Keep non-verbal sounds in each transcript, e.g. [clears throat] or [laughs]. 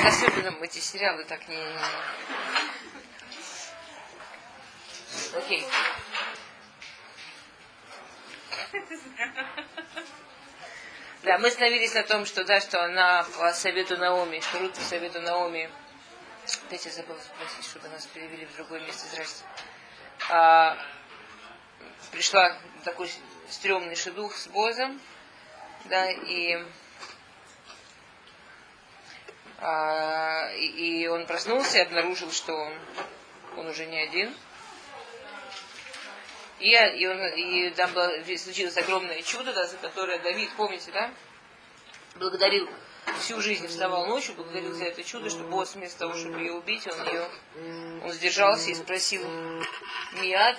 так [laughs] особенно эти сериалы так не... Окей. Да, мы остановились на том, что да, что она по совету Наоми, что Рут по совету Наоми, опять я забыла спросить, чтобы нас перевели в другое место, здрасте, а, пришла такой стрёмный шедух с Бозом, да, и, и, и он проснулся и обнаружил, что он, он уже не один. И, и, он, и там было, случилось огромное чудо, да, за которое Давид, помните, да, благодарил всю жизнь вставал ночью, благодарил за это чудо, что босс вместо того, чтобы ее убить, он ее, он сдержался и спросил Миад,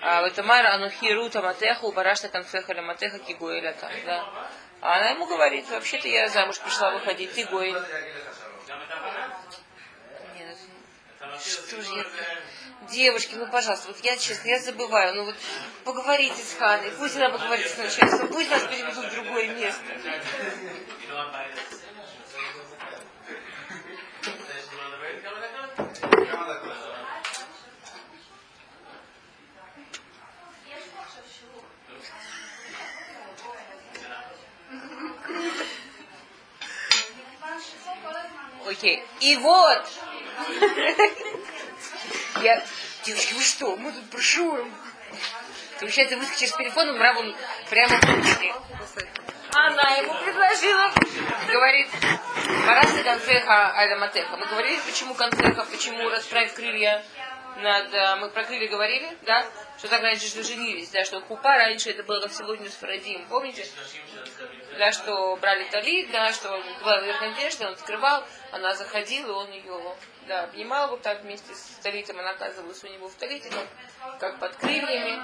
а в этом анухи рута матеху, барашта конфеха матеха кигуэля да. А она ему говорит, вообще-то я замуж пришла выходить, ты гоэль. Что же я... Девушки, ну, пожалуйста, вот я, честно, я забываю, ну, вот поговорите с Ханой, пусть она поговорит с начальством, пусть нас переведут в другое место. Окей. И вот, я, девочки, вы что, мы тут брошюру. Получается, выскочишь с телефоном, Равун прямо Она ему предложила, говорит, Барасы конфеха айдаматеха. Мы говорили, почему конфеха, почему расправь крылья над... Э, мы про крылья говорили, да? Что так раньше что женились, да, что хупа раньше это было как сегодня с Фарадим, помните? Да, что брали талит, да, что была верхняя одежда, он открывал, она заходила, он ее да, обнимал вот так вместе с талитом, она оказывалась у него в талите, как, как под крыльями.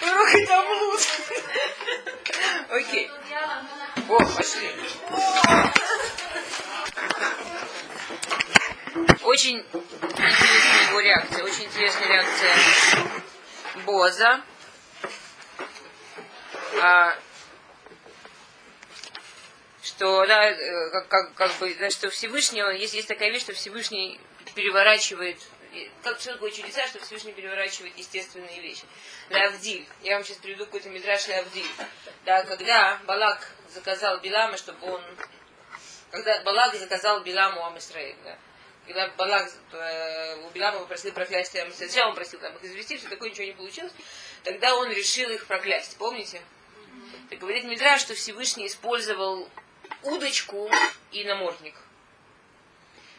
Ох, это блуд. Окей. О, пошли. Очень интересная его реакция, очень интересная реакция Боза. А, что, да, э, как, как, как бы, да, что Всевышний, есть, есть такая вещь, что Всевышний переворачивает как что такое чудеса, что Всевышний переворачивает естественные вещи. Лавдиль. Я вам сейчас приведу какой-то мидраш Лавдиль. Да, когда Балак заказал Билама, чтобы он... Когда Балак заказал Биламу Амисраиль, да, когда Балак э, у Билама попросил проклятие сначала он просил там их извести, что такое ничего не получилось, тогда он решил их проклясть. Помните? Так говорит Мидраш, что Всевышний использовал удочку и намордник.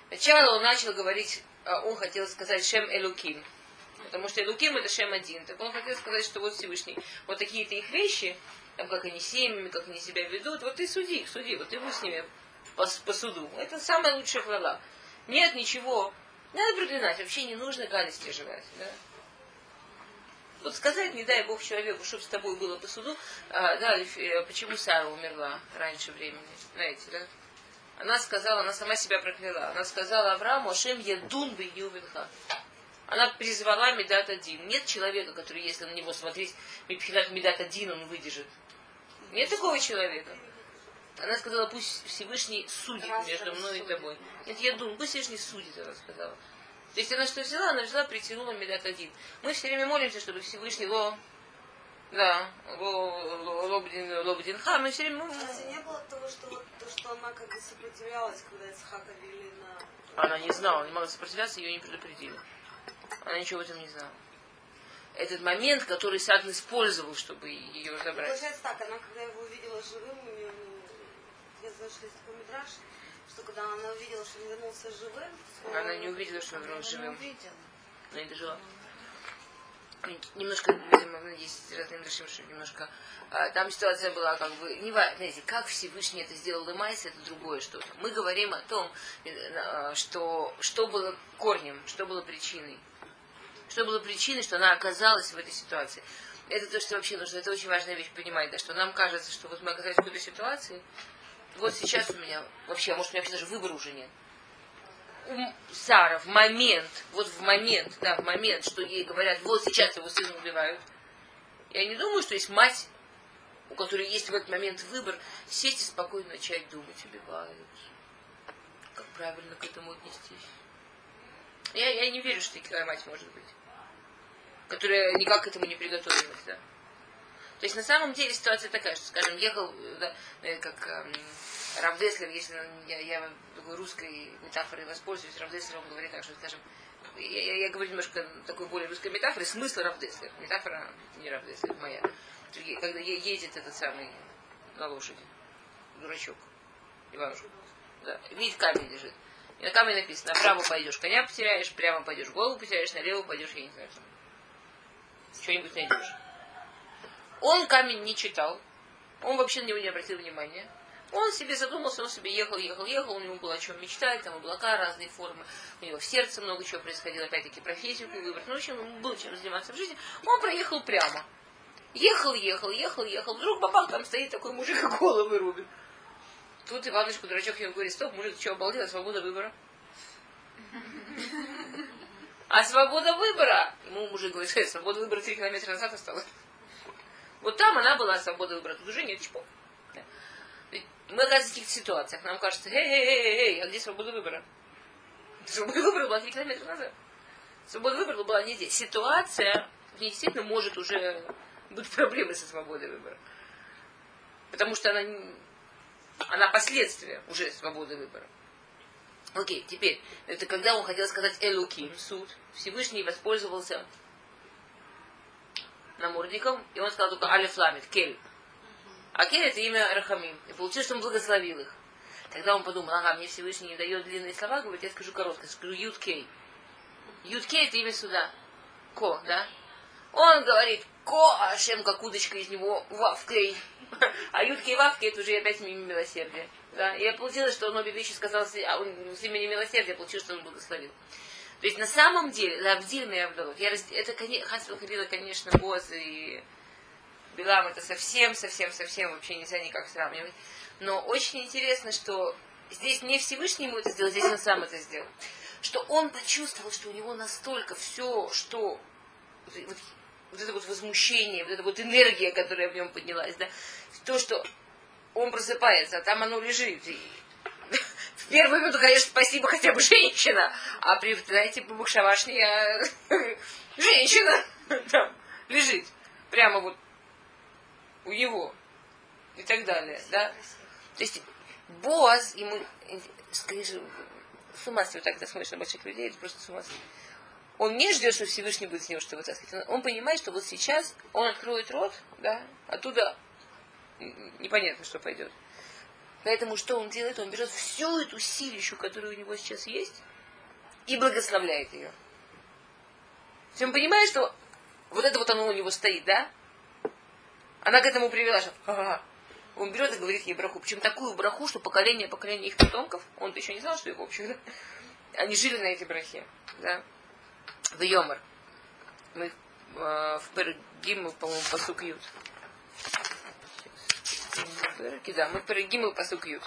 Сначала он начал говорить а он хотел сказать Шем Элуким. Потому что Элуким это Шем один. Так он хотел сказать, что вот Всевышний, вот такие-то их вещи, там, как они семьями, как они себя ведут, вот ты суди их, суди, вот ты будь с ними по, по суду. Это самая лучшая хвала. Нет ничего. Надо проклинать, вообще не нужно гадости желать. Да? Вот сказать, не дай Бог человеку, чтобы с тобой было по суду, а, да, э, почему Сара умерла раньше времени, знаете, да? Она сказала, она сама себя прокляла. Она сказала Аврааму, Ашем едун бы ювенха. Она призвала Медат один. Нет человека, который, если на него смотреть, Медат один, он выдержит. Нет такого человека. Она сказала, пусть Всевышний судит между мной и тобой. Нет, я думаю, пусть Всевышний судит, она сказала. То есть она что взяла? Она взяла, притянула Медат один. Мы все время молимся, чтобы Всевышний его да, Лобдин, Лобдин Ха, мы все время... Кстати, не было того, что, вот, то, что она как и сопротивлялась, когда Исхака вели на... Она не знала, не могла сопротивляться, ее не предупредили. Она ничего в этом не знала. Этот момент, который Садн использовал, чтобы ее забрать. Получается так, она когда его увидела живым, у нее, ну, я знаю, что есть такой мидраж, что когда она увидела, что он вернулся живым... Она не увидела, что он вернулся живым. Она не увидела. Она не дожила немножко, видимо, есть разные души, немножко. А, там ситуация была как бы, не знаете, как Всевышний это сделал Лемайс, это другое что-то. Мы говорим о том, э, что, что было корнем, что было причиной. Что было причиной, что она оказалась в этой ситуации. Это то, что вообще нужно, это очень важная вещь понимать, да, что нам кажется, что вот мы оказались в какой-то ситуации, вот сейчас у меня, вообще, может, у меня вообще даже выбора уже нет. у Сара в момент, вот в момент, да, в момент, что ей говорят, вот сейчас его сына убивают, я не думаю, что есть мать, у которой есть в этот момент выбор, сесть и спокойно начать думать, убивают. Как правильно к этому отнестись? Я, я не верю, что такая мать может быть, которая никак к этому не приготовилась, да. То есть на самом деле ситуация такая, что, скажем, ехал, да, э, как эм, Равдеслер, если я, я такой русской метафорой воспользуюсь, Равдеслер он говорит так, что, скажем, я, я, говорю немножко такой более русской метафорой, смысл Равдеслер. Метафора не Равдеслер, моя. Когда едет этот самый на лошади, дурачок, Иванушка, да, видит камень лежит. И на камне написано, направо пойдешь, коня потеряешь, прямо пойдешь, голову потеряешь, налево пойдешь, я не знаю, что-нибудь найдешь. Он камень не читал, он вообще на него не обратил внимания. Он себе задумался, он себе ехал, ехал, ехал, у него было о чем мечтать, там облака, разные формы, у него в сердце много чего происходило, опять-таки профессию выбрать, ну, в общем, ему было чем заниматься в жизни. Он проехал прямо. Ехал, ехал, ехал, ехал, вдруг бабах, там стоит такой мужик и головы рубит. Тут Иваночку, дурачок, ему говорит, стоп, мужик, ты что, обалдел, свобода выбора? А свобода выбора, ему мужик говорит, свобода выбора три километра назад осталась. Вот там она была, свобода выбора, тут уже нет, чпок. Мы оказываемся в каких-то ситуациях. Нам кажется, эй, эй, эй, эй, а где свобода выбора? Свобода выбора была три километра назад. Свобода выбора была не здесь. Ситуация, действительно может уже быть проблемы со свободой выбора. Потому что она, она последствия уже свободы выбора. Окей, теперь, это когда он хотел сказать Элуким, суд, Всевышний воспользовался намордником, и он сказал только Алиф Кель. А Кель это имя Рахамим. И получилось, что он благословил их. Тогда он подумал, ага, мне Всевышний не дает длинные слова, говорит, я скажу короткое, скажу Юд Кей. Юд Кей это имя суда. Ко, да? Он говорит, Ко, а Шем как удочка из него, Вав Кей. [laughs] А Юд Кей Вав Кей это уже опять имя милосердия. Да? И получилось, что он обе вещи сказал, а он с именем милосердия получилось, что он благословил. То есть на самом деле, Лавдин и я, это, Хасвел Хавила, конечно, Боз и Билам это совсем, совсем, совсем вообще нельзя никак сравнивать. Но очень интересно, что здесь не Всевышний ему это сделал, здесь он сам это сделал. Что он почувствовал, что у него настолько все, что вот, вот это вот возмущение, вот эта вот энергия, которая в нем поднялась, да, то, что он просыпается, а там оно лежит. И первую минуту, конечно, спасибо хотя бы женщина, а при, знаете, Бахшавашне я [laughs] женщина там лежит. Прямо вот у него и так далее, да. То есть Боаз, ему, скажи, с ума вот так, смотришь на больших людей, это просто с ума Он не ждет, что Всевышний будет с него что вытаскивать. Он понимает, что вот сейчас он откроет рот, да, оттуда непонятно, что пойдет. Поэтому что он делает? Он берет всю эту силищу, которая у него сейчас есть, и благословляет ее. То он понимает, что вот это вот оно у него стоит, да? Она к этому привела, что ага. он берет и говорит ей браху. Причем такую браху, что поколение поколение их потомков, он еще не знал, что их общих, да? [laughs] Они жили на этой брахе, да? В Йомар. Мы э, в Пергиму, по-моему, посук Ют. Да, мы в Пергиму посук Ют.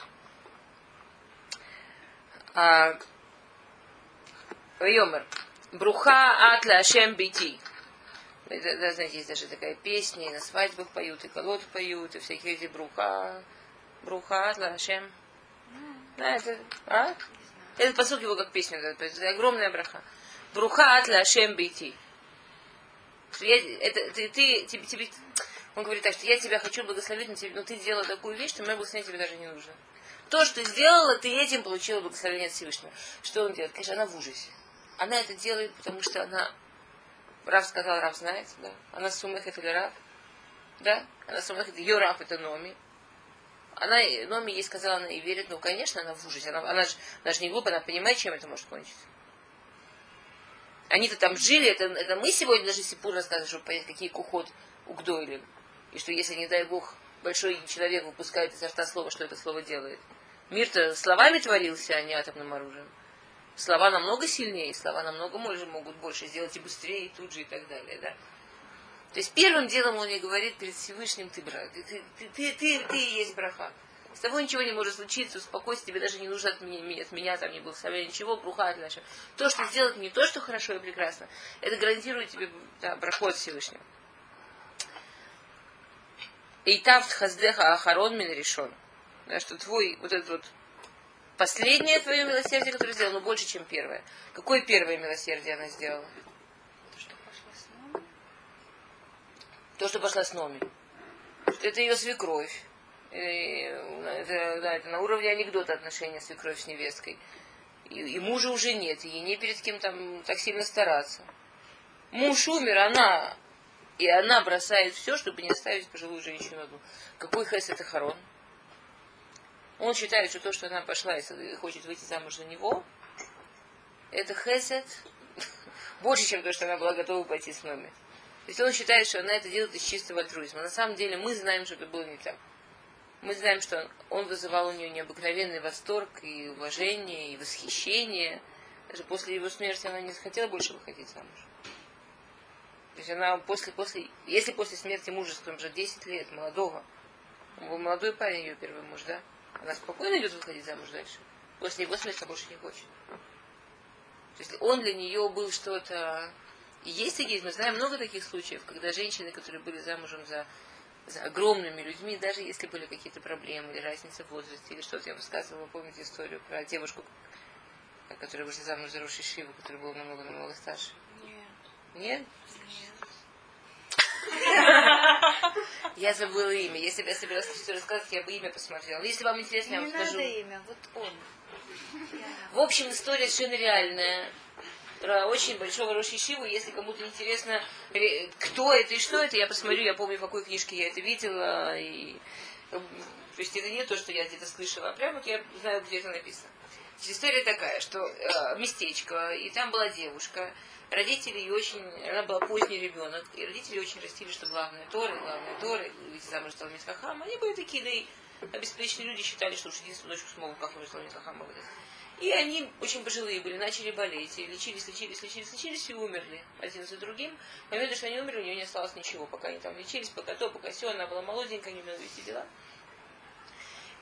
А, Йомар. Бруха атла Ашем бити. Да, знаете, есть даже такая песня, и на свадьбах поют, и колод поют, и всякие эти бруха, бруха, лашем. Да, это, а? Этот посыл его как песня, это, огромная браха. Бруха от лашем бейти. Это, ты, ты, тебе, тебе, он говорит так, что я тебя хочу благословить, но, ты сделала такую вещь, что мне благословение тебе даже не нужно. То, что ты сделала, ты этим получила благословение от Всевышнего. Что он делает? Конечно, она в ужасе. Она это делает, потому что она Рав сказал, Рав знает, да. Она сумехет или Рав. Да? Она сумехет, ее Рав это Номи. Она, Номи ей сказала, она и верит, ну, конечно, она в ужасе. Она, она, же, она же не глупая, она понимает, чем это может кончиться. Они-то там жили, это, это мы сегодня даже Сипур рассказывали, чтобы понять, какие кухот у Гдойли. И что если, не дай Бог, большой человек выпускает изо рта слово, что это слово делает. Мир-то словами творился, а не атомным оружием. Слова намного сильнее, слова намного больше, могут больше сделать и быстрее, и тут же, и так далее, да. То есть первым делом он ей говорит перед Всевышним, ты брат, ты, ты, ты, ты, ты, ты есть браха. С тобой ничего не может случиться, успокойся, тебе даже не нужно от меня, от меня там не благословения, ничего, бруха дальше. То, что сделать не то, что хорошо и прекрасно, это гарантирует тебе да, проход Всевышнего. И тавт хаздеха ахарон мин решен. Что твой вот этот вот последнее твое милосердие, которое сделала, но больше, чем первое. Какое первое милосердие она сделала? То, что пошла с нами. То, что пошла с Номи. Это ее свекровь. Это, да, это на уровне анекдота отношения свекровь с невесткой. И, и мужа уже нет, и ей не перед кем там так сильно стараться. Муж умер, она и она бросает все, чтобы не оставить пожилую женщину одну. Какой хэс это хорон? Он считает, что то, что она пошла и хочет выйти замуж за него, это хесед [laughs] больше, чем то, что она была готова пойти с нами. То есть он считает, что она это делает из чистого альтруизма. На самом деле мы знаем, что это было не так. Мы знаем, что он вызывал у нее необыкновенный восторг и уважение, и восхищение. Даже после его смерти она не захотела больше выходить замуж. То есть она после, после, если после смерти мужа, скажем же, 10 лет, молодого, он был молодой парень, ее первый муж, да? Она спокойно идет выходить замуж дальше. После его смерти больше не хочет. То есть он для нее был что-то... И есть такие, мы знаем много таких случаев, когда женщины, которые были замужем за, за огромными людьми, даже если были какие-то проблемы или разница в возрасте, или что-то, я рассказывала, помните историю про девушку, которая вышла замуж за Роши Шиву, которая была намного-намного старше? Нет. Нет? Я забыла имя. Если бы я собиралась что рассказать, я бы имя посмотрела. Если вам интересно, я вам Не скажу. надо имя, вот он. В общем, история совершенно реальная. Про очень большого Роши Шиву. Если кому-то интересно, ре- кто это и что это, я посмотрю, я помню, в какой книжке я это видела. И... э, То есть это не то, что я где-то слышала, а прямо вот я знаю, где это написано. История такая, что э, местечко, и там была девушка, родители ее очень, она была поздний ребенок, и родители очень растили, что главное Торы, главное Торы, выйти замуж стал Митхахам. Они были такие, да и обеспеченные люди считали, что уж единственную дочку смогут как-нибудь стал Митхахама выдать. И они очень пожилые были, начали болеть, и лечились, лечились, лечились, лечились и умерли один за другим. В момент, что они умерли, у нее не осталось ничего, пока они там лечились, пока то, пока все, она была молоденькая, не умела вести дела.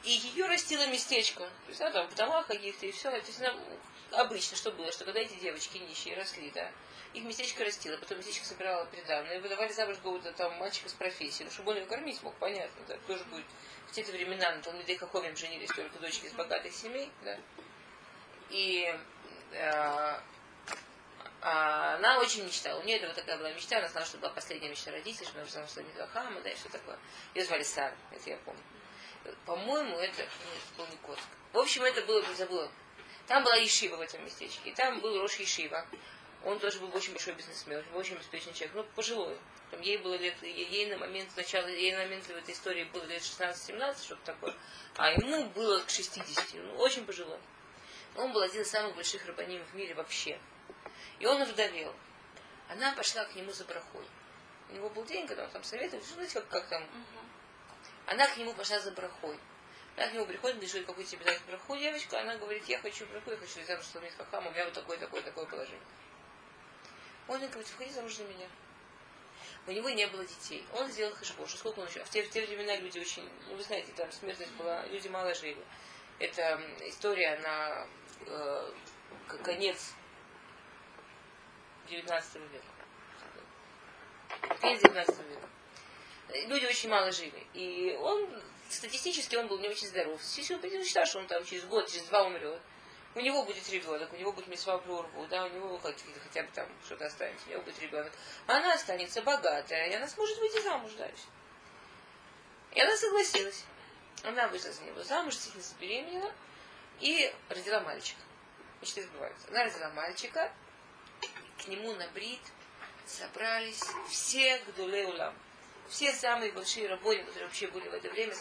И ее растило местечко. То есть она там в домах каких-то и все. То есть она обычно что было, что когда эти девочки нищие росли, да, их местечко растило, потом местечко собирало приданное, выдавали замуж какого-то там мальчика с профессией, ну, чтобы он его кормить мог, понятно, да, тоже будет. В те времена на Талмидей Хахомим женились только дочки из богатых семей, да. И э, а она очень мечтала. У нее это вот такая была мечта, она знала, что была последняя мечта родителей, что она уже замуж за Хама, да, и все такое. Ее звали Сара, это я помню. По-моему, это, был не Коцк. В общем, это было, забыла. Там была Ешива в этом местечке. И там был Рош Ешива. Он тоже был очень большой бизнесмен, очень обеспеченный человек, ну, пожилой. Там ей было лет, ей на момент начала, ей на момент в этой истории было лет 16-17, что-то такое. А ему было к 60, ну, очень пожилой. Он был один из самых больших рабаним в мире вообще. И он вдовел. Она пошла к нему за брахой. У него был день, когда он там советовал, знаете, как, как там. Она к нему пошла за брахой. Она к нему приходит, говорит, какой тебе дать браху, девочка. Она говорит, я хочу браху, я хочу замуж за Хахам, у меня вот такое, такое, такое положение. Он говорит, выходи замуж за меня. У него не было детей. Он сделал хэшбош. Сколько он еще? В те, в те времена люди очень, ну вы знаете, там смертность была, люди мало жили. Это история на э, конец 19 века. Конец 19 века. Люди очень мало жили. И он, статистически, он был не очень здоров. Если он считал, что он там через год, через два умрет, у него будет ребенок, у него будет мисва прорву, да, у него хоть, хотя бы там что-то останется, у него будет ребенок. Она останется богатая, и она сможет выйти замуж дальше. И она согласилась. Она вышла за него замуж, действительно забеременела и родила мальчика. Мечты сбываются. Она родила мальчика, к нему на брит собрались все гдулей улам. Все самые большие работники, которые вообще были в это время,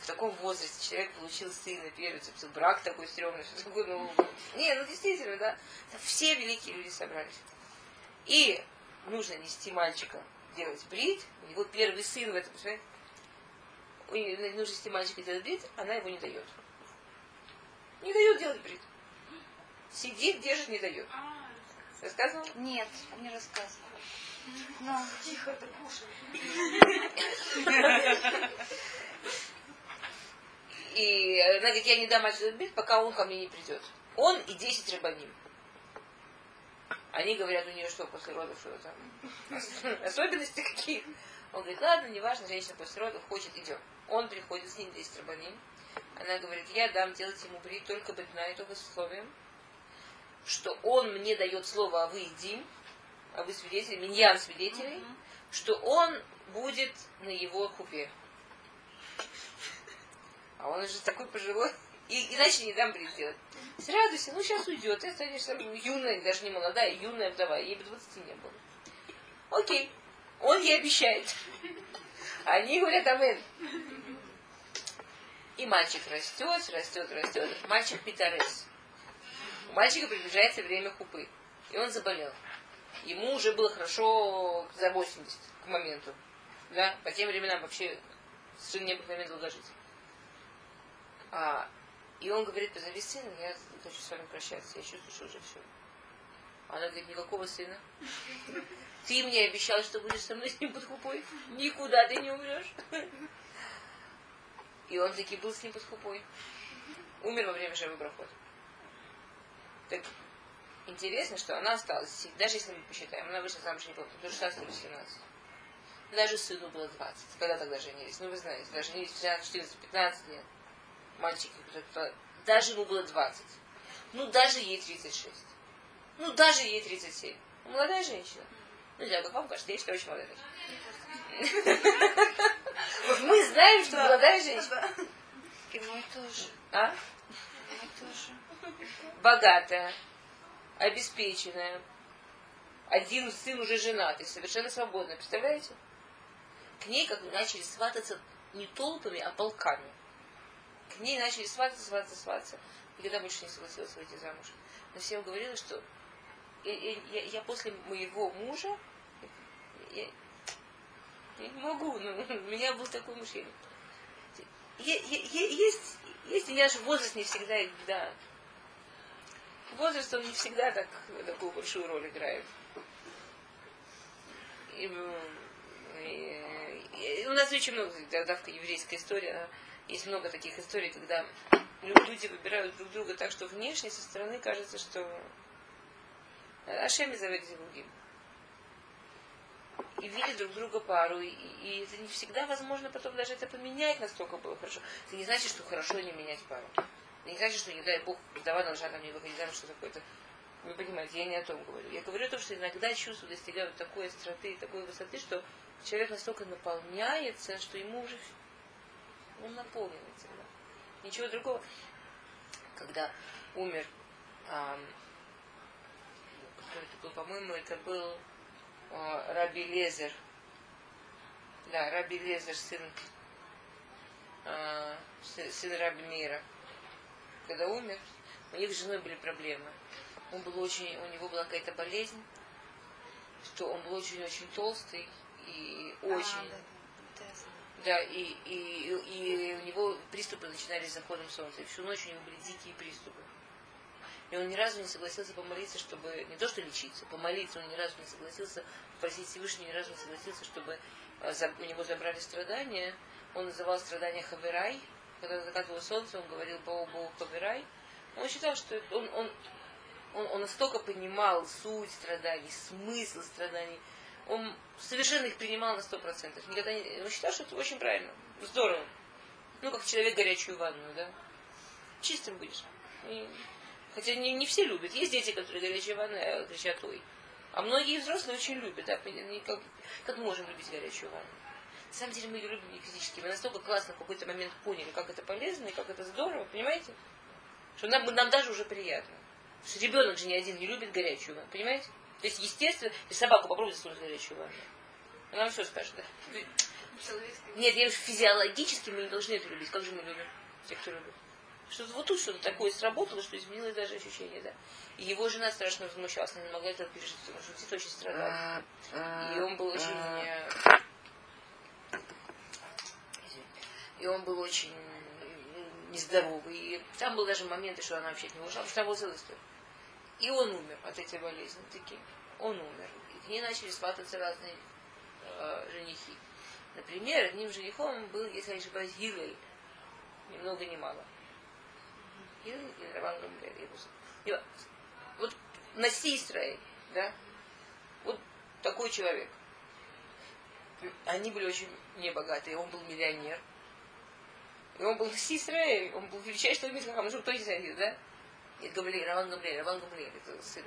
в таком возрасте, человек получил сына, первый, брак такой стрёмный, что такое, ну, не, ну действительно, да, все великие люди собрались. И нужно нести мальчика делать брит, у него первый сын в этом, понимаете? нужно нести мальчика делать брит, она его не дает. Не дает делать брит. Сидит, держит, не дает. Рассказывал? Нет, не рассказывал. Но... Тихо, ты кушай. И она говорит, я не дам отсюда бить, пока он ко мне не придет. Он и 10 рабаним. Они говорят, у нее что, после родов, что там, особенности какие? Он говорит, ладно, неважно, женщина после родов хочет, идем. Он приходит с ним 10 рабаним. Она говорит, я дам делать ему брит только бедна и только с условием, что он мне дает слово, а вы едим, а вы свидетели, миньян свидетелей, mm-hmm. что он будет на его купе. А он уже такой пожилой. И, иначе не дам брит делать. Радуйся, ну сейчас уйдет. Ты останешься юная, даже не молодая, юная вдова. Ей бы 20 не было. Окей. Он ей обещает. Они говорят, амен. И мальчик растет, растет, растет. Мальчик питарес. У мальчика приближается время хупы. И он заболел. Ему уже было хорошо за 80 к моменту. Да? По тем временам вообще совершенно необыкновенно долго жить. А, и он говорит, позови сына, я хочу с вами прощаться. Я чувствую, что уже все. Она говорит, никакого сына. Ты мне обещал, что будешь со мной [laughs] с ним под хупой. Никуда ты не умрешь. И он таки был с ним под хупой. Умер во время Шевы Брахот. Так интересно, что она осталась, даже если мы посчитаем, она вышла замуж не помню, до 16 или 17. Даже сыну было 20. Когда тогда женились? Ну, вы знаете, даже женились 13, 14, 15 лет. Мальчики, даже ему было 20. Ну, даже ей 36. Ну, даже ей 37. Молодая женщина. Ну, я как вам кажется, я считаю, очень молодая женщина. Мы знаем, что молодая женщина. И мой тоже. А? Мой тоже. Богатая, обеспеченная. Один сын уже женатый, совершенно свободный. Представляете? К ней как начали свататься не толпами, а полками. К ней начали свататься, свататься, свататься. Никогда больше не согласилась выйти замуж. Но всем говорила, что я, я, я после моего мужа я, я не могу, но у меня был такой муж. Я, я, я, есть, есть у меня же возраст не всегда, да. Возраст, он не всегда так, такую большую роль играет. И, и, и, у нас очень много, давка еврейская история, есть много таких историй, когда люди выбирают друг друга так, что внешне, со стороны кажется, что Ашеми зовет другим. И видят друг друга пару, и, и это не всегда возможно потом даже это поменять настолько было хорошо. Это не значит, что хорошо не менять пару. Это не значит, что, не дай Бог, вдова должна там не выходить замуж, что такое-то. Вы понимаете, я не о том говорю. Я говорю о том, что иногда чувства достигают такой остроты и такой высоты, что человек настолько наполняется, что ему уже он наполнивается. Да. Ничего другого. Когда умер эм, кто это был, по-моему, это был э, Раби Лезер. Да, Раби Лезер, сын, э, сын Раби Мира. Когда умер, у них с женой были проблемы. Он был очень, у него была какая-то болезнь, что он был очень-очень толстый и очень... А, да. Да, и, и, и у него приступы начинались с заходом солнца. И всю ночь у него были дикие приступы. И он ни разу не согласился помолиться, чтобы, не то что лечиться, помолиться, он ни разу не согласился, попросить Всевышнего, ни разу не согласился, чтобы э, у него забрали страдания. Он называл страдания Хаверай. Когда закатывало солнце, он говорил Богу Богу Хаверай. Он считал, что он, он, он, он настолько понимал суть страданий, смысл страданий. Он совершенно их принимал на сто процентов. Никогда не... Он считал, что это очень правильно. Здорово. Ну, как человек горячую ванную, да? Чистым будешь. И Хотя не, не все любят. Есть дети, которые горячие ванны кричат ой. А многие взрослые очень любят. Да? Как, как можем любить горячую ванну? На самом деле мы ее любим не физически. Мы настолько классно в какой-то момент поняли, как это полезно и как это здорово, понимаете? Что нам, нам даже уже приятно. Что ребенок же ни один не любит горячую ванну, понимаете? То есть, естественно, если собаку попробуйте засунуть горячую ванну. Она вам все скажет, да? Нет, я физиологически мы не должны это любить. Как же мы любим? Те, кто любит. Что вот тут что-то такое сработало, что изменилось даже ощущение, да. И его жена страшно возмущалась, она не могла этого пережить, потому что птица очень страдал. И он был очень... Э, и он был очень нездоровый. И там был даже моменты, что она вообще него ушла, потому что там был целый И он умер от этой болезни таки. Он умер. И к ней начали свататься разные э, женихи. Например, одним женихом был, если я не ошибаюсь, Гилель ни много ни мало. И Раван Гамлиэль. И вот Наси Исраиль, да, вот такой человек. Они были очень небогатые, он был миллионер. И он был Наси Исраиль, он был величайший человек, как ну, кто не знает, да? И Гамлиэль, Раван Гамлиэль, Раван Гамлиэль, это сын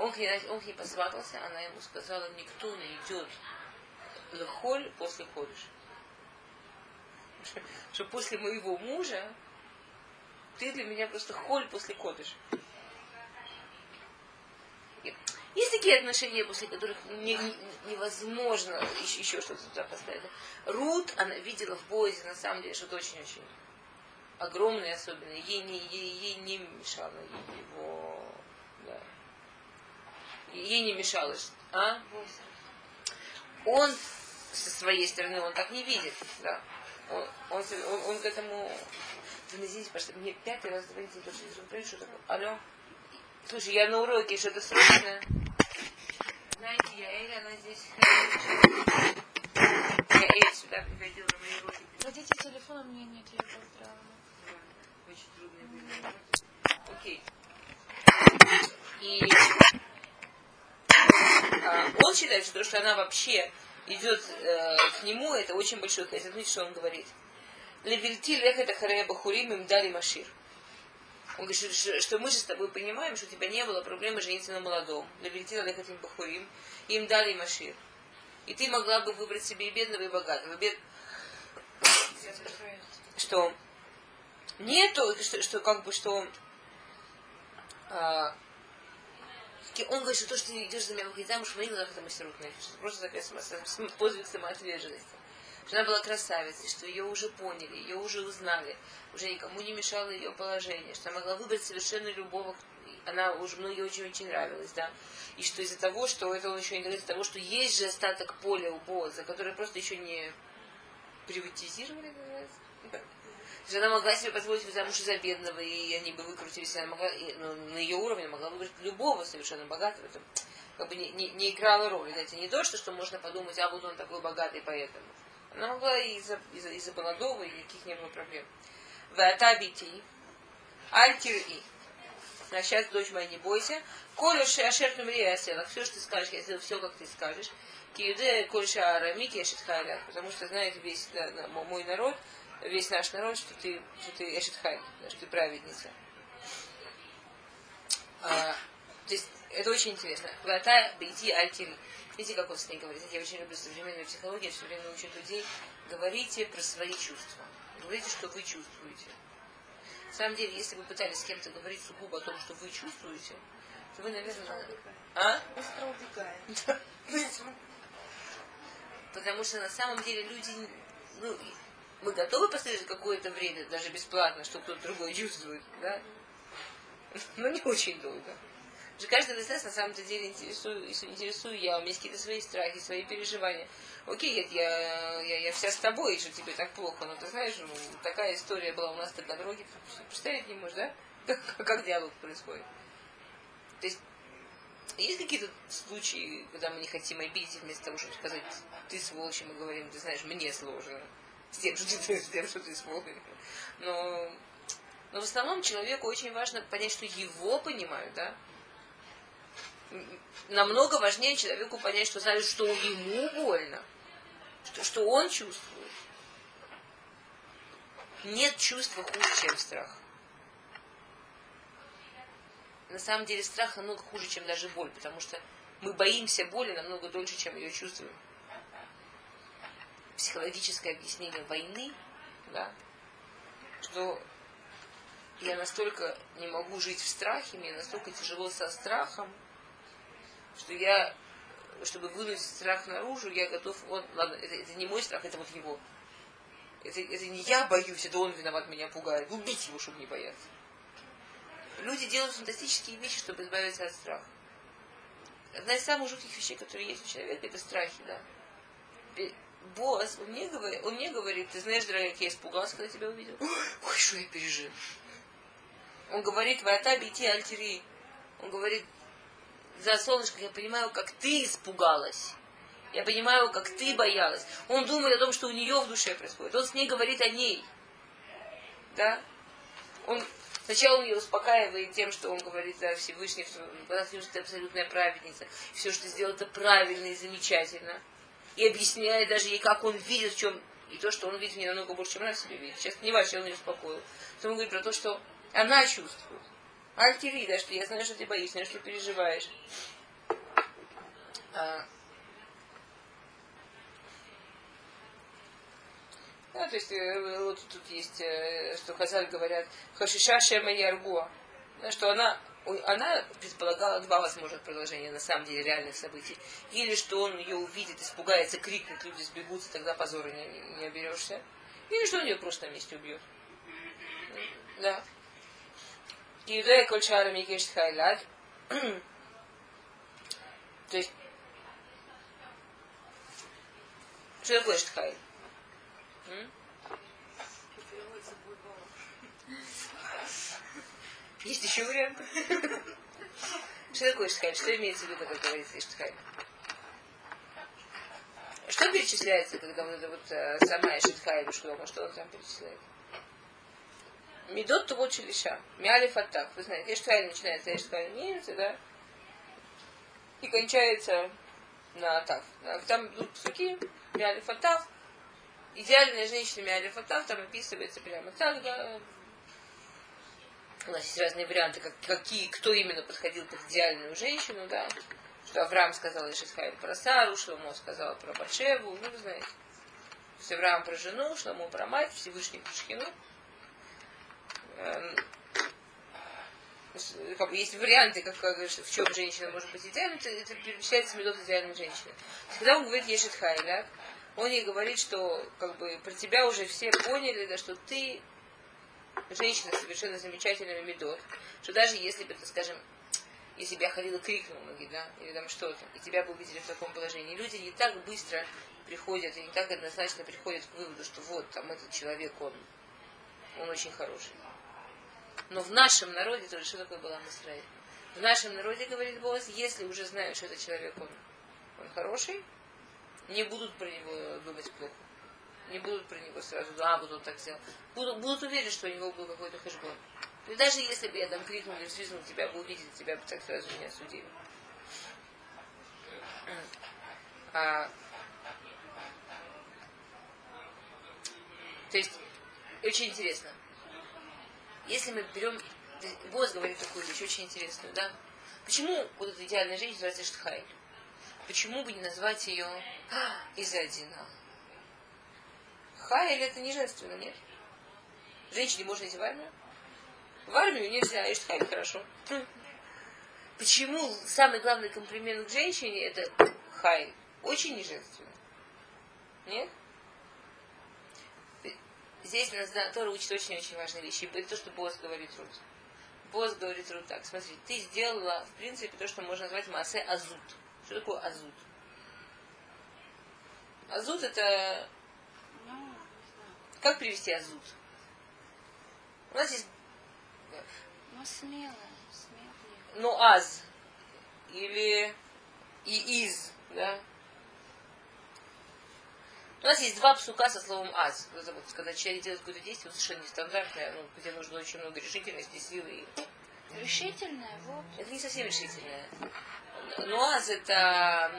он к, ней, он к ней посватался, она ему сказала, никто не идет лехоль после ходыш. Что после моего мужа ты для меня просто холь после кодыш. Есть такие отношения, после которых не, не, невозможно еще, еще что-то туда поставить. Рут, она видела в Бозе, на самом деле, что-то очень-очень огромное особенно. Ей не, ей, ей не мешало его... Да. Ей не мешало. А? Он со своей стороны, он так не видит. Да. Он, он, он, он к этому... Вы извините, пожалуйста, мне пятый раз звоните, что что такое? Алло? Слушай, я на уроке, что-то срочное. Знаете, я Эля, она здесь... Я Эль сюда приходила на мои уроки. Дадите телефон, у меня нет, я поздравила. Очень трудно было. Окей. И а, он считает, что, что она вообще идет э, к нему, это очень большой хесед. Смотрите, что он говорит. Левельти лехет ахарея бахурим им дали машир. Он говорит, что, что, мы же с тобой понимаем, что у тебя не было проблемы жениться на молодом. Левельти лехет им бахурим, им дали машир. И ты могла бы выбрать себе и бедного, и богатого. Бед... Что нету, что, что как бы, что а, он говорит, что то, что ты идешь за меня выходить замуж, моих глазах это мастерут просто такая подвиг самоотверженности. Что она была красавицей, что ее уже поняли, ее уже узнали, уже никому не мешало ее положение, что она могла выбрать совершенно любого, она уже многие очень-очень нравилась, да, и что из-за того, что это он еще не говорит, из-за того, что есть же остаток поля у Боза, который просто еще не приватизировали, называется, то есть она могла себе позволить выйти замуж за бедного, и они бы выкрутились, она могла, и, ну, на ее уровне могла выбрать любого совершенно богатого. Это как бы не, не, не играла роли. Знаете, не то, что, что можно подумать, а вот он такой богатый, поэтому. Она могла и из-за из из молодого, и никаких не было проблем. Ватабити, альтир-и. А сейчас, дочь моя, не бойся. Коля ашер я села. Все, что ты скажешь, я сделаю все, как ты скажешь. Киюде кольша арамики я Потому что, знаете, весь да, мой народ, весь наш народ, что ты, что ты Эшетхай, что ты праведница. А, то есть это очень интересно. Вата бейти. Видите, как ней говорит? Я очень люблю современную психологию, все время учу людей. Говорите про свои чувства. Говорите, что вы чувствуете. На самом деле, если вы пытались с кем-то говорить сугубо о том, что вы чувствуете, то вы, наверное... А? Потому что на самом деле люди, ну, мы готовы посмотреть какое-то время, даже бесплатно, что кто-то другой чувствует, да? Но не очень долго. Же каждый из нас на самом деле интересую, интересую я, у меня есть какие-то свои страхи, свои переживания. Окей, я, я, я вся с тобой, что тебе так плохо, но ты знаешь, ну, такая история была у нас на дороге, представить не можешь, да? [laughs] Как, как диалог происходит. То есть есть какие-то случаи, когда мы не хотим обидеть, вместо того, чтобы сказать, ты сволочь, мы говорим, ты знаешь, мне сложно с тем, что ты, с тем, что ты исполнил. Но, но в основном человеку очень важно понять, что его понимают, да? Намного важнее человеку понять, что знает, что ему больно, что, что он чувствует. Нет чувства хуже, чем страх. На самом деле страх намного хуже, чем даже боль, потому что мы боимся боли намного дольше, чем ее чувствуем психологическое объяснение войны, да, что я настолько не могу жить в страхе, мне настолько тяжело со страхом, что я, чтобы вынуть страх наружу, я готов, вот, ладно, это, это не мой страх, это вот его. Это, это не я боюсь, это он виноват, меня пугает. Убить его, чтобы не бояться. Люди делают фантастические вещи, чтобы избавиться от страха. Одна из самых жутких вещей, которые есть у человека, это страхи, да босс, он мне говорит, он мне говорит, ты знаешь, дорогая, я испугался, когда тебя увидел. Ой, что я пережил. Он говорит, вата бити альтери. Он говорит, за солнышко, я понимаю, как ты испугалась. Я понимаю, как ты боялась. Он думает о том, что у нее в душе происходит. Он с ней говорит о ней. да, он сначала он ее успокаивает тем, что он говорит, да, Всевышний, что ты абсолютная праведница, все, что ты сделал, это правильно и замечательно. И объясняет даже ей, как он видит, в чем и то, что он видит не намного больше, чем она себе видит. Сейчас не важно, он ее успокоил. То он говорит про то, что она чувствует. Альтири, да, что я знаю, что ты боишься, знаю, что переживаешь. А, Да, то есть э, вот тут есть, э, что Хазаль говорят, Хашиша Шема Ярго, что она, она предполагала два возможных продолжения, на самом деле, реальных событий. Или что он ее увидит, испугается, крикнет, люди сбегутся, тогда позора не, не оберешься. Или что он ее просто на месте убьет. Да. Иудея Кольчара Микеш Хайлад. То есть, что такое Штхайль? Есть еще варианты? Что такое Иштхайм? Что имеется в виду, когда говорится Иштхайм? Что перечисляется, когда вот это вот сама Иштхайм, что, что он там перечисляет? Медот того челиша. Миалиф аттак. Вы знаете, Иштхайм начинается немцы, да? И кончается на атав. Там идут псуки, Миалиф аттак. Идеальная женщина Миалиф аттак там описывается прямо так, да, у нас есть разные варианты, как, какие, кто именно подходил под идеальную женщину, да. Что Авраам сказал Ишисхайм про Сару, Шломо сказал про Батшеву, ну, вы знаете. То есть Авраам про жену, Шломо про мать, Всевышний про Шхину. Эм, как бы есть варианты, как, как, в чем женщина может быть идеальной, это, это перемещается метод идеальной женщины. Когда он говорит Ешет Хайля, он ей говорит, что как бы про тебя уже все поняли, да, что ты женщина совершенно замечательная медот, что даже если бы, скажем, если бы я ходила крикнула да, или там что-то, и тебя бы увидели в таком положении, люди не так быстро приходят и не так однозначно приходят к выводу, что вот, там этот человек, он, он очень хороший. Но в нашем народе, тоже что такое была Израиль? В нашем народе, говорит Бог, если уже знают, что этот человек, он, он хороший, не будут про него думать плохо не будут про него сразу, а, вот он так сделал. Будут, будут уверены, что у него был какой-то хэшбон. И даже если бы я там крикнул или взвизнул, тебя бы увидели, тебя бы так сразу не осудили. [clears throat] А, то есть, очень интересно. Если мы берем, Босс говорит такую вещь, очень интересную, да? Почему вот эта идеальная женщина называется Штхайль? Почему бы не назвать ее Изадина? Хайль это не женственно, нет? Женщине можно идти в армию? В армию нельзя, и Хайль хорошо. Почему самый главный комплимент к женщине это хай? Очень неженственно. Нет? Здесь нас Тора учит очень-очень важные вещи. Это то, что босс говорит Рут. Босс говорит Рут так. Смотри, ты сделала, в принципе, то, что можно назвать массе азут. Что такое азут? Азут это как привести азут? У нас есть... Ну, смело, смело. Ну, аз. Или и из, да? У нас есть два псука со словом аз. Когда человек делает какое-то действие, совершенно нестандартное, ну, где нужно очень много решительности, силы. Решительное, вот. Это не совсем решительное. Но аз это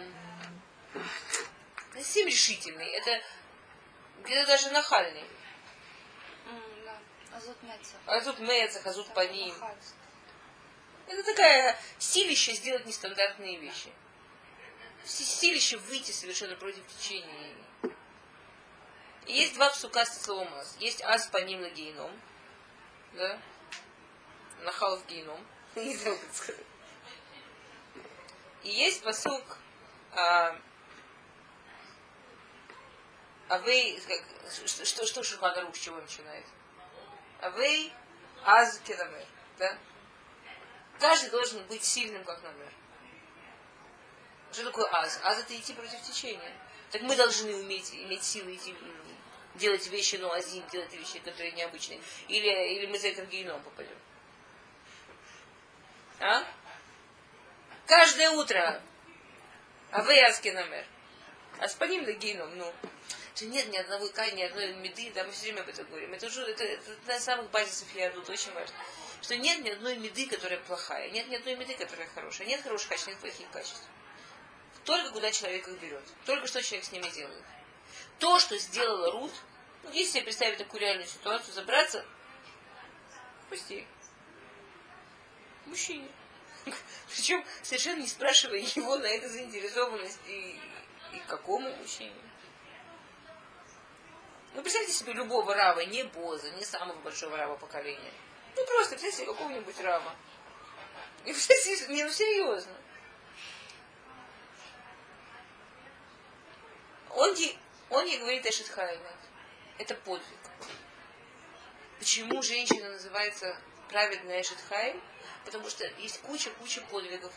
не совсем решительный. Это где-то даже нахальный. Mm, да. Азут Меца. Азут Меца, Азут по ним. Это такая силище сделать нестандартные вещи. Силище выйти совершенно против течения. Есть два псука с словом аз. Есть аз по ним на гейном. Да? Нахал в гейном. [laughs] Не знаю, как сказать. И есть посук а, а вы, как, что, что, что Шуханарух, с чего начинает? А вы аз кедамер, да? Каждый должен быть сильным, как намер. Что такое аз? Аз это идти против течения. Так мы должны уметь иметь силы идти, делать вещи, ну, азим, делать вещи, которые необычные. Или, или мы за это в геном попадем. А? Каждое утро. А вы аски номер. А с по ним геном, ну. нет ни одного ни одной меды, да, мы все время об этом говорим. Это уже это, это одна из самых базисов я тут очень важно. Что нет ни одной меды, которая плохая, нет ни одной меды, которая хорошая, нет хороших качеств, нет плохих качеств. Только куда человек их берет, только что человек с ними делает. То, что сделала Рут, ну, если себе представить такую реальную ситуацию, забраться, пусти, мужчине. Причем совершенно не спрашивая его на это заинтересованность и, и какому мужчине. Ну, представьте себе любого рава, не Боза, не самого большого рава поколения. Ну, просто представьте себе какого-нибудь рава. И представьте, не, ну серьезно. Он он ей говорит Эшетхайна. Это подвиг. Почему женщина называется праведная Эшетхайм? Потому что есть куча-куча подвигов.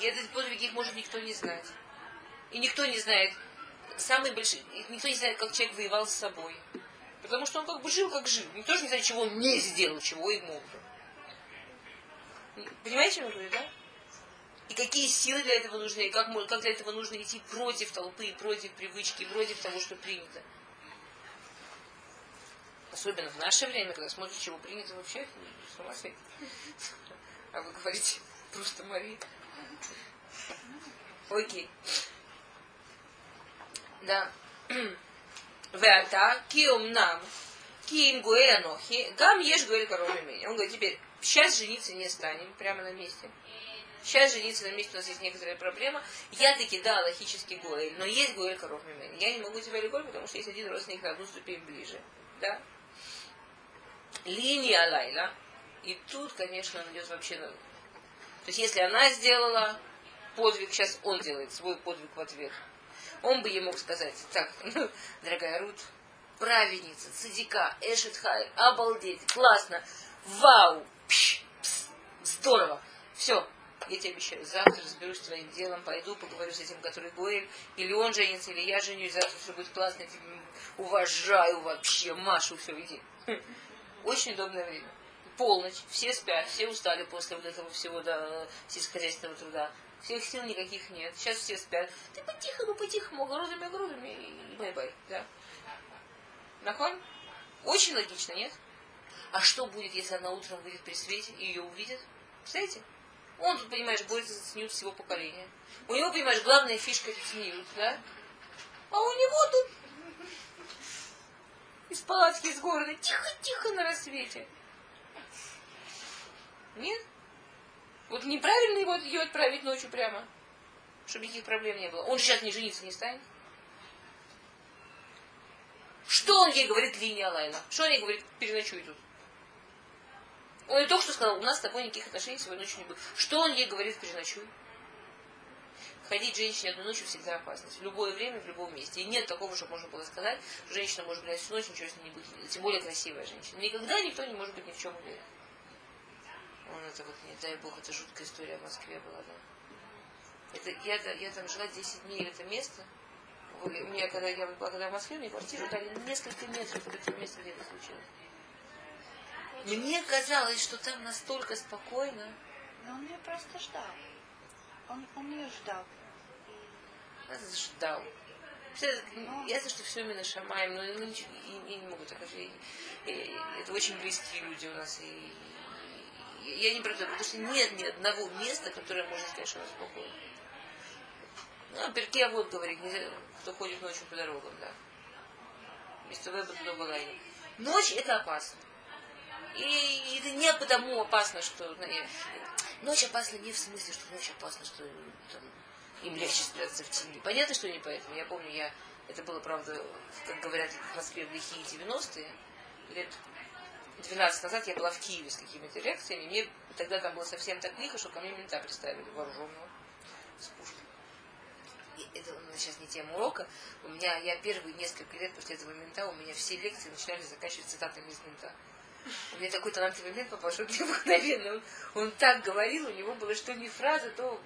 И эти подвиги их может никто не знать. И никто не знает, самый большой, никто не знает, как человек воевал с собой. Потому что он как бы жил, как жил. Никто же не знает, чего он не сделал, чего ему. Понимаете, что я говорю, да? И какие силы для этого нужны, и как, как для этого нужно идти против толпы, против привычки, против того, что принято. Особенно в наше время, когда смотришь, чего принято вообще, с ума сойти. А вы говорите просто Мария. Окей. Да. Веата, киум нам, киим гуэль анохи, гам ешь гуэль король Он говорит, теперь, сейчас жениться не станем, прямо на месте. Сейчас жениться на месте у нас есть некоторая проблема. Я таки да, логический гуэль, но есть гуэль коров Я не могу тебя любовь, потому что есть один родственник на одну ступень ближе. Да? Линия Лайла. И тут, конечно, он идет вообще на... То есть, если она сделала подвиг, сейчас он делает свой подвиг в ответ. Он бы ей мог сказать, так, [laughs] ну, дорогая Рут, праведница, цадика, эшетхай, обалдеть, классно, вау, пш, пс, здорово, все, я тебе обещаю, завтра разберусь с твоим делом, пойду, поговорю с этим, который Гоэль, или он женится, или я женюсь, завтра все будет классно, я тебя уважаю вообще, Машу, все, иди. Очень удобное время. Полночь, все спят, все устали после вот этого всего да, сельскохозяйственного труда. Всех сил никаких нет. Сейчас все спят. Ты по-тихому, по-тихому, огородами, огородами и бай-бай. Да? נכון? Очень логично, нет? А что будет, если она утром выйдет при свете и ее увидит? Представляете? Он тут, понимаешь, борется за צניעות всего поколения. У него, понимаешь, главная фишка это צניעות, да? А у него тут из палатки из города тихо-тихо на рассвете. Нет? Вот неправильно его ее отправить ночью прямо, чтобы никаких проблем не было. Он же сейчас не жениться не станет. Что он ей говорит, линия Лайла? Что он ей говорит, переночуй тут? Он ей только что сказал, у нас с тобой никаких отношений сегодня ночью не будет. Что он ей говорит, переночуй? Ходить женщине одну ночью всегда опасность. В любое время, в любом месте. И нет такого, что можно было сказать, что женщина может гулять всю ночь, ничего с ней не будет. Тем более красивая женщина. Никогда никто не может быть ни в чем уверен. Он это вот, не дай бог, это жуткая история в Москве была, да. Это, я, я там жила 10 дней, это место. Мне, когда я была когда в Москве, мне квартиру дали несколько метров от этого места, где это случилось. Мне казалось, что там настолько спокойно. Но он ее просто ждал. Он, он ее ждал. И... Ждал. Ну, ясно, что все именно Шамаем, но ну, я не могу так сказать. Это очень близкие люди у нас. И, я не правда, потому что нет ни одного места, которое можно сказать, что спокойно. Ну, а перке вот говорит, кто ходит ночью по дорогам, да. Место веба туда была. Ночь это опасно. И это не потому опасно, что... Ночь опасна не в смысле, что ночь опасна, что там, им легче спрятаться в тени. Понятно, что не поэтому. Я помню, я... Это было, правда, как говорят в Москве в лихие 90-е. Лет 12 назад я была в Киеве с какими-то лекциями. Мне тогда там было совсем так лихо, что ко мне мента представили вооруженного с пушкой. И это сейчас не тема урока. У меня, я первые несколько лет после этого мента, у меня все лекции начинали заканчивать цитатами из мента. У меня такой талантливый мент попал, что необыкновенно. Он, он так говорил, у него было что не фраза, то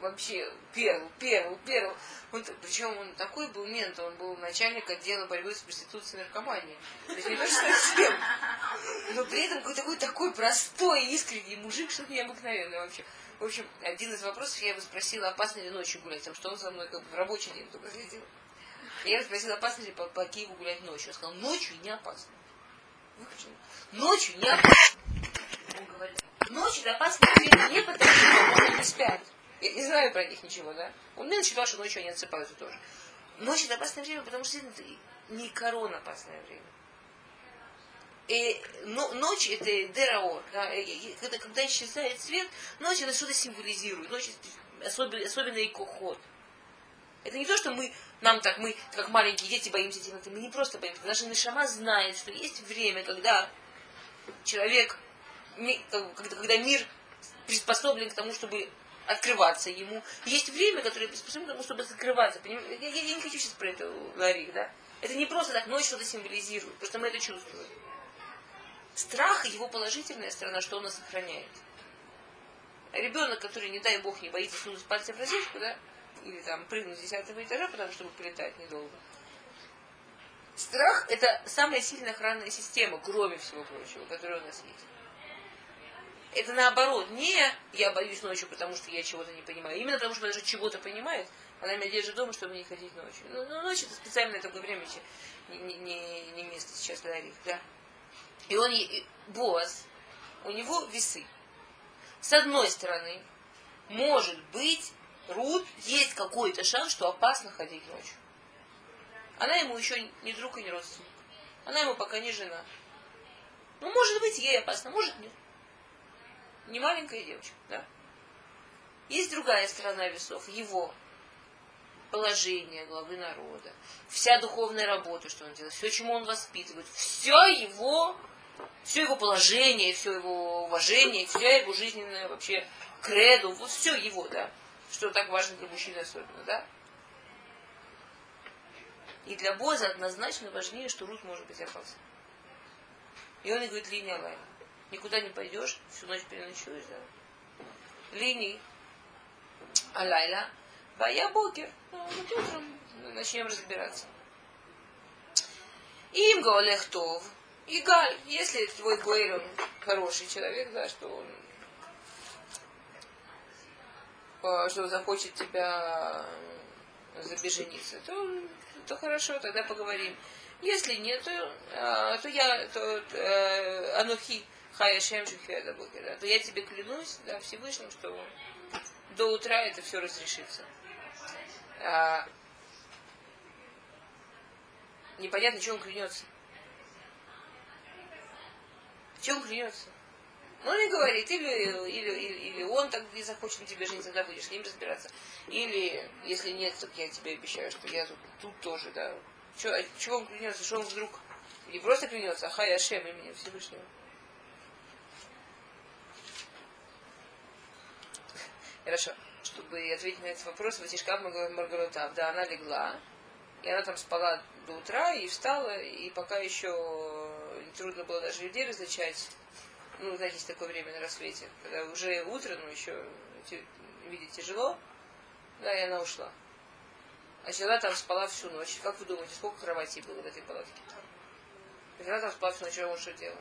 вообще первый, первый, первый. Он, причем он такой был мент, он был начальник отдела борьбы с проституцией и наркоманией. То есть не то, что совсем. Но при этом какой-то такой, такой простой, искренний мужик, что-то необыкновенное вообще. В общем, один из вопросов я его спросила, опасно ли ночью гулять, потому что он за мной как бы в рабочий день только следил. Я спросила, опасно ли по, по Киеву гулять ночью. Он сказал, ночью не опасно. Выключено. Ночью не. Он говорит, ночью время не потому, что они не спят. Я не знаю про них ничего, да? Он мне считал, что ночью они отсыпаются тоже. Ночью это опасное время, потому что это не корона опасное время. И но, ночь это дераор, да, когда, когда исчезает свет, ночь это что-то символизирует, ночь особенно и коход. Это не то, что мы, нам так, мы, как маленькие дети, боимся темноты. Мы не просто боимся. Наша Нишама знает, что есть время, когда человек, когда, мир приспособлен к тому, чтобы открываться ему. Есть время, которое приспособлено к тому, чтобы закрываться. Я, я, я не хочу сейчас про это говорить, да? Это не просто так, ночь что-то символизирует, просто мы это чувствуем. Страх – его положительная сторона, что он нас сохраняет. Ребенок, который, не дай бог, не боится сунуть пальцы в розетку, да, или там прыгнуть с десятого этажа, потому чтобы полетать недолго. Страх – это самая сильная охранная система, кроме всего прочего, которая у нас есть. Это наоборот, не я боюсь ночью, потому что я чего-то не понимаю. Именно потому, что она даже чего-то понимает, она меня держит дома, чтобы не ходить ночью. Ну, ну ночь это специальное такое время, не, не, не место сейчас для них, да. И он, Боаз, у него весы. С одной стороны, может быть, Рут есть какой-то шанс, что опасно ходить ночью. Она ему еще не друг и не родственник. Она ему пока не жена. Ну, может быть, ей опасно, может нет. Не маленькая девочка, да? Есть другая сторона весов, его положение главы народа, вся духовная работа, что он делает, все, чему он воспитывает, все его все его положение, все его уважение, вся его жизненная вообще креду, вот все его, да, что так важно для мужчины особенно, да. И для Боза однозначно важнее, что Рут может быть опасна. И он и говорит, линия лайна. Никуда не пойдешь, всю ночь переночуешь, да. Линии. А лайла. Бая бокер. Ну, вот утром начнем разбираться. Им гаолех тов. И Галь, если твой он хороший человек, да, что он э, что захочет тебя забежениться, то, то хорошо, тогда поговорим. Если нет, то, а, то я, то э, Анухи Хая Шем да, то я тебе клянусь, да, Всевышним, что до утра это все разрешится. А, непонятно, чем он клянется чем клянется? Ну, не говорит, или, или, или, или он так не захочет на тебе жениться, тогда будешь с ним разбираться. Или, если нет, то я тебе обещаю, что я тут, тут тоже, да. Че, а чего он клянется? Что он вдруг не просто клянется, а хай Ашем именем Всевышнего. Хорошо. Чтобы ответить на этот вопрос, Ватишка Маргаротав, да, она легла, и она там спала до утра и встала, и пока еще трудно было даже людей различать. Ну, знаете, есть такое время на рассвете, когда уже утро, но еще видеть тяжело. Да, и она ушла. А она там спала всю ночь. Как вы думаете, сколько кроватей было в этой палатке? Она там спала всю ночь, а он что делал?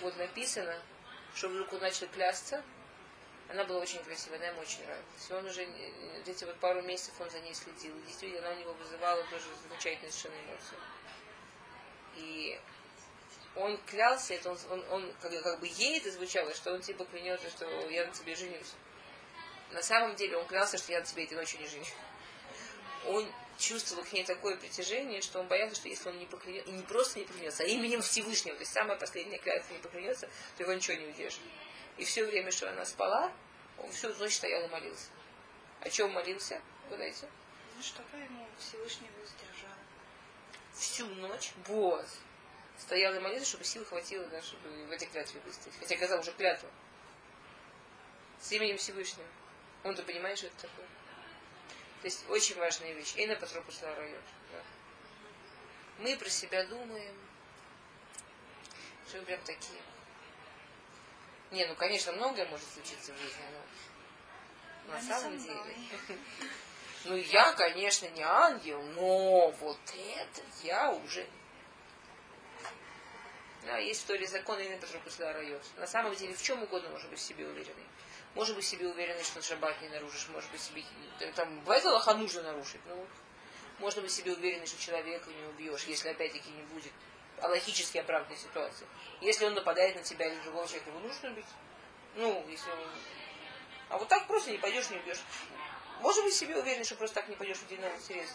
Вот написано, что вдруг он начал клясться, она была очень красивая, она ему очень нравилась. И он уже, эти вот пару месяцев он за ней следил. И действительно, она у него вызывала тоже замечательные совершенно эмоции. И он клялся, это он, он, он как, как бы ей это звучало, что он типа клянется, что я на тебе женюсь. На самом деле он клялся, что я на тебе этой ночью не женюсь. Он чувствовал к ней такое притяжение, что он боялся, что если он не поклянется, не просто не поклянется, а именем Всевышнего, то есть самая последняя клятва не поклянется, то его ничего не удержит. И все время, что она спала, он всю ночь стоял и молился. О чем молился? Угадайте? Ну, чтобы ему Всевышний воздержал. Всю ночь Боз стоял и молился, чтобы сил хватило, да, чтобы в этой клятве выстоять. Хотя казал уже клятву. С именем Всевышнего. Он-то понимает, что это такое. То есть очень важная вещь. И на Патропус район. Да. Мы про себя думаем, что мы прям такие. Не, ну, конечно, многое может случиться в жизни, но на самом деле. Ну, я, конечно, не ангел, но вот это я уже... Да, есть в Торе закон райот. На самом деле, в чем угодно может быть в себе уверенный. Может быть, себе уверенность, что шаббат не нарушишь, может быть, себе... Там, бывает, Аллаха нужно нарушить, ну, можно быть себе уверенным, что человека не убьешь, если опять-таки не будет аллахически оправданной ситуации. Если он нападает на тебя или другого человека, его нужно убить. Ну, если он... А вот так просто не пойдешь, не убьешь. Может быть себе уверен, что просто так не пойдешь в один интерес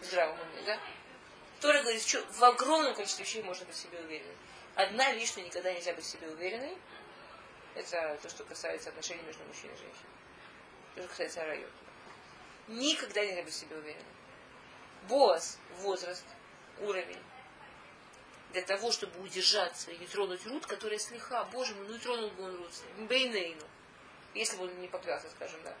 здравом уме, да? Тора говорит, что в огромном количестве вещей можно быть себе уверенным. Одна вещь, что никогда нельзя быть себе уверенной, это то, что касается отношений между мужчиной и женщиной. То, что касается района. Никогда нельзя быть себе уверенным. Босс, возраст, уровень. Для того, чтобы удержаться и не тронуть Рут, которая слегка, боже мой, ну и тронул бы он Рут, Бейнейну. Если бы он не поклялся, скажем, да.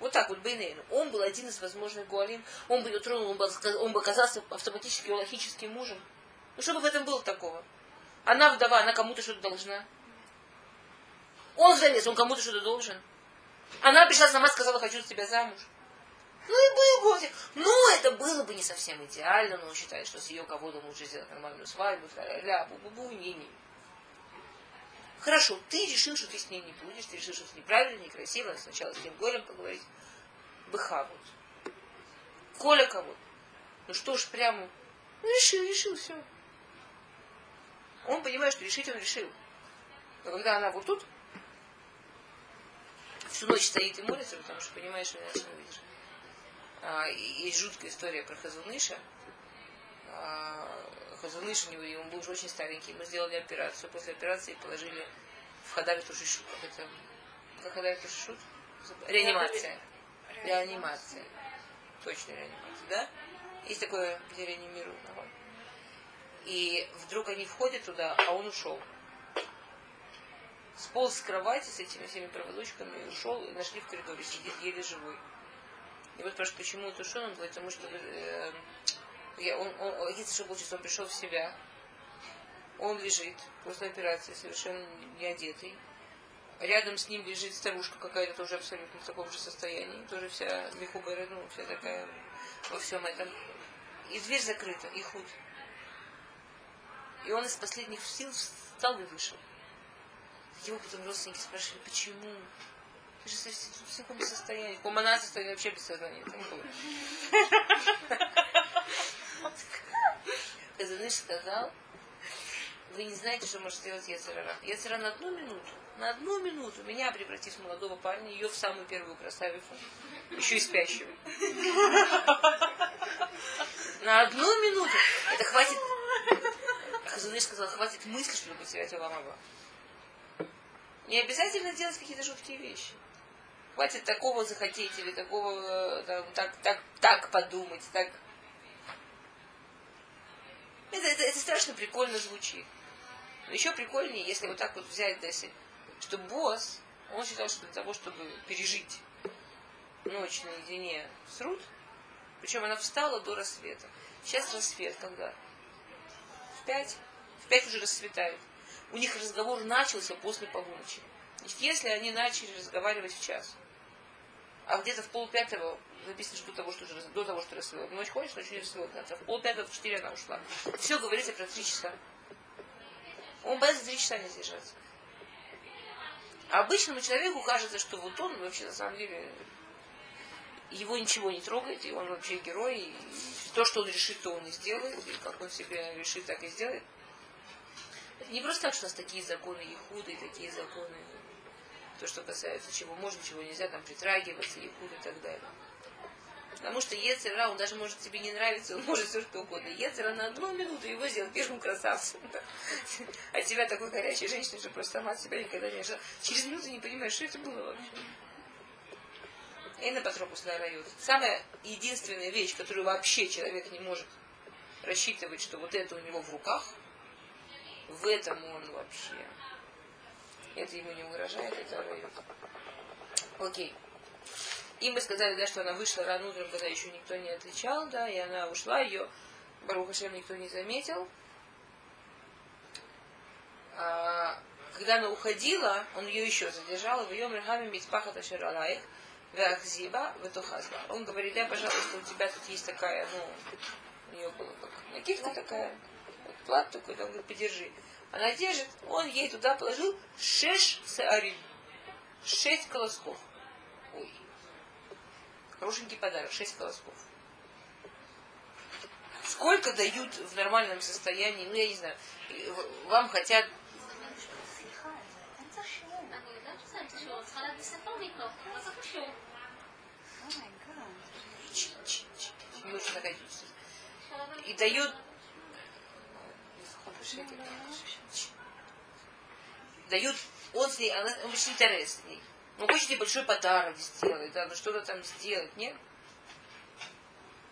Вот так вот, Бейнейну. Он был один из возможных Гуалим. Он бы ее тронул, он бы, он бы оказался автоматически логическим мужем. Ну что бы в этом было такого? Она вдова, она кому-то что-то должна. Он залез, он кому-то что-то должен. Она пришла сама, сказала, хочу за тебя замуж. Ну и был бы, ну это было бы не совсем идеально, но он считает, что с ее кого-то лучше сделать нормальную свадьбу, ля бу-бу-бу, не-не. Хорошо, ты решил, что ты с ним не будешь, ты решил, что это неправильно, некрасиво, сначала с ним горем поговорить. Быхавут. Коля кого Ну что ж, прямо, ну решил, решил, все. Он понимает, что решить он решил. Но когда она вот тут, всю ночь стоит и молится, потому что понимаешь, что иначе не увидишь. А, есть жуткая история про Хазуныша. А, Хазуныш, он был уже очень старенький. Мы сделали операцию. После операции положили в Хадаре Тушишут. Это, как Хадаре Тушишут? Реанимация. Реанимация. Точно реанимация, да? Есть такое, где реанимируют. И вдруг они входят туда, а он ушел. Сполз с кровати с этими всеми проволочками, ушел, и нашли в коридоре, сидит еле живой. И вот спрашивают, почему это ушел? Он говорит, потому что э, я, он, он, единственное, что он пришел в себя. Он лежит после операции, совершенно не одетый. Рядом с ним лежит старушка какая-то тоже абсолютно в таком же состоянии. Тоже вся мехубера, ну, вся такая во всем этом. И дверь закрыта, и худ. И он из последних сил встал и вышел. Его потом родственники спрашивали, почему? Ты же в таком состоянии. Кумана состояние вообще без сознания. Казаныш сказал, вы не знаете, что может сделать Ецерара. Ецера на одну минуту, на одну минуту меня превратить в молодого парня, ее в самую первую красавицу, еще и спящую. На одну минуту. Это хватит Хазуныш сказал, хватит мысли, чтобы потерять Аламаба. Не обязательно делать какие-то жуткие вещи. Хватит такого захотеть или такого там, так, так, так подумать, так. Это, это, это страшно прикольно звучит. Но еще прикольнее, если вот так вот взять, да, если, что босс, он считал, что для того, чтобы пережить ночь наедине с Рут, причем она встала до рассвета. Сейчас рассвет когда? В пять в пять уже расцветает. У них разговор начался после полуночи. Если они начали разговаривать в час, а где-то в полпятого написано, что до того, что, до того, что рассвело. Ночь ходишь, ночь не рассвело. В полпятого, в четыре она ушла. Все говорится про три часа. Он боится три часа не сдержаться. А обычному человеку кажется, что вот он вообще на самом деле его ничего не трогает, и он вообще герой, и то, что он решит, то он и сделает, и как он себе решит, так и сделает. Это не просто так, что у нас такие законы Ехуда и такие законы, то, что касается чего можно, чего нельзя, там притрагиваться, Ехуд и так далее. Потому что Ецера, он даже может тебе не нравиться, он может все что угодно. Ецера на одну минуту его сделал первым красавцем. А тебя такой горячей женщиной, что просто сама себя никогда не ожидала. Через минуту не понимаешь, что это было вообще. Эйна Патропус райот. Самая единственная вещь, которую вообще человек не может рассчитывать, что вот это у него в руках – в этом он вообще. Это ему не угрожает, это район. Окей. И мы сказали, да, что она вышла рано утром, когда еще никто не отвечал, да, и она ушла, ее Барухашем никто не заметил. А, когда она уходила, он ее еще задержал, в ее мрахами митпахата шаралаих, вахзиба, ветухазба. Он говорит, да, пожалуйста, у тебя тут есть такая, ну, у нее была как накидка такая, плат такой, он говорит, подержи. Она держит, он ей туда положил шеш саарим. Шесть колосков. Хорошенький подарок, шесть колосков. Сколько дают в нормальном состоянии, ну я не знаю, вам хотят... И дают... Дают Он с а ней, она очень интересная. Ну, хочет ей большой подарок сделать, да, ну что-то там сделать, нет?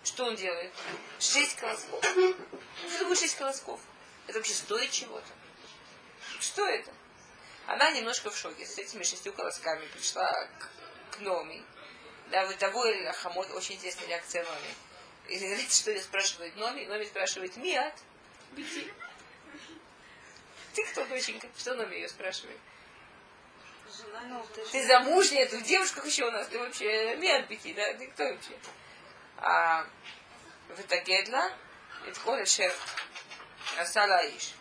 Что он делает? Шесть колосков. Что такое шесть колосков? Это вообще стоит чего-то? Что это? Она немножко в шоке с этими шестью колосками пришла к, к Номи. Да, вы того или Хамот, очень интересная реакция Номи. И знаете, что ее спрашивает Номи? Номи спрашивает, Миат, беги. Ты кто, доченька? Что Номи ее спрашивает? Ну, ты замужняя, ты в девушках еще у нас, ты вообще беги, да? Ты кто вообще? А в Итагедла, Итколя Шер Асалаиш.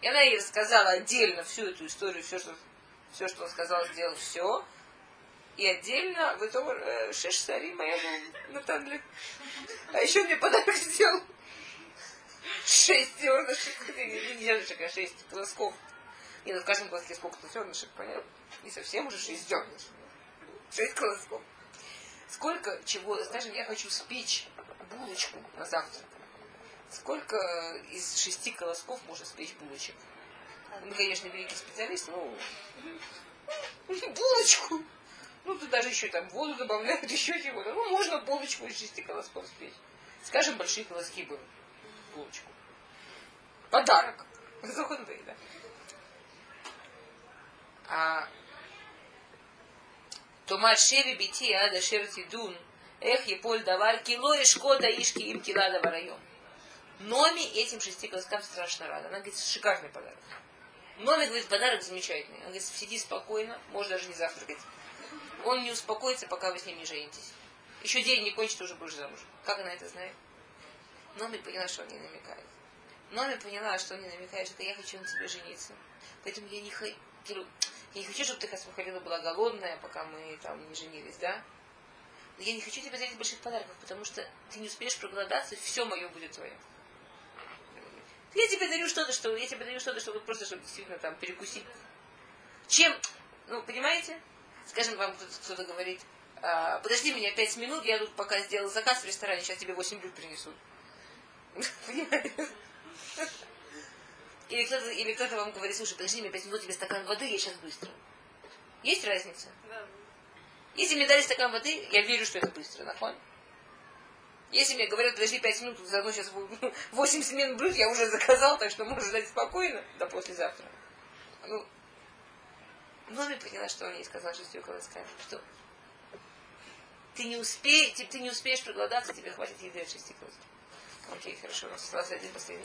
И она ей рассказала отдельно всю эту историю, все, что, все, что он сказал, сделал, все. И отдельно в итоге э, шеш сари моя Наталья. А еще мне подарок сделал. Шесть зернышек. [laughs] Не зернышек, а шесть колосков. Не, ну в каждом колоске сколько-то зернышек, понятно? Не совсем уже шесть зернышек. Шесть колосков. Сколько чего, скажем, я хочу спечь булочку на завтрак. Сколько из шести колосков можно спечь булочек? Ну, конечно, великий специалист, но [laughs] булочку. Ну, тут даже еще там воду добавляют, [laughs] еще чего-то. Ну, можно булочку из шести колосков спечь. Скажем, большие колоски бы булочку. Подарок. [laughs] Захундей, да. А Тома шеви бити ада шер тидун. Эх, еполь давар кило и шкода ишки им килада варайом. Номи этим шести колоскам страшно рада. Она говорит, шикарный подарок. Номи говорит, подарок замечательный. Она говорит, сиди спокойно, можешь даже не завтракать. Он не успокоится, пока вы с ним не женитесь. Еще день не кончит, уже будешь замуж. Как она это знает? Номи поняла, что он не намекает. Номи поняла, что он не намекает, что я хочу на тебе жениться. Поэтому я не хочу, я не хочу, чтобы ты, Хасмахалила, была голодная, пока мы там не женились, да? Но я не хочу тебе дарить больших подарков, потому что ты не успеешь проголодаться, все мое будет твое. Я тебе дарю что-то, что я тебе дарю что-то, чтобы просто, чтобы действительно там перекусить. Чем, ну, понимаете? Скажем, вам кто-то говорит, «А, подожди меня пять минут, я тут пока сделал заказ в ресторане, сейчас тебе восемь блюд принесут. [laughs] Понимаете? Или кто-то, или кто-то вам говорит, слушай, подожди меня пять минут, тебе стакан воды, я сейчас быстро. Есть разница? Да. Если мне дали стакан воды, я верю, что это быстро, нахуй. Если мне говорят, подожди пять минут, заодно сейчас 8 смен блюд я уже заказал, так что можешь ждать спокойно до послезавтра. Ну, Номи поняла, что он ей сказал шестью колосками, что ты не, успеешь, ты, ты не успеешь проголодаться, тебе хватит еды от шести. Окей, хорошо, у нас остался один последний.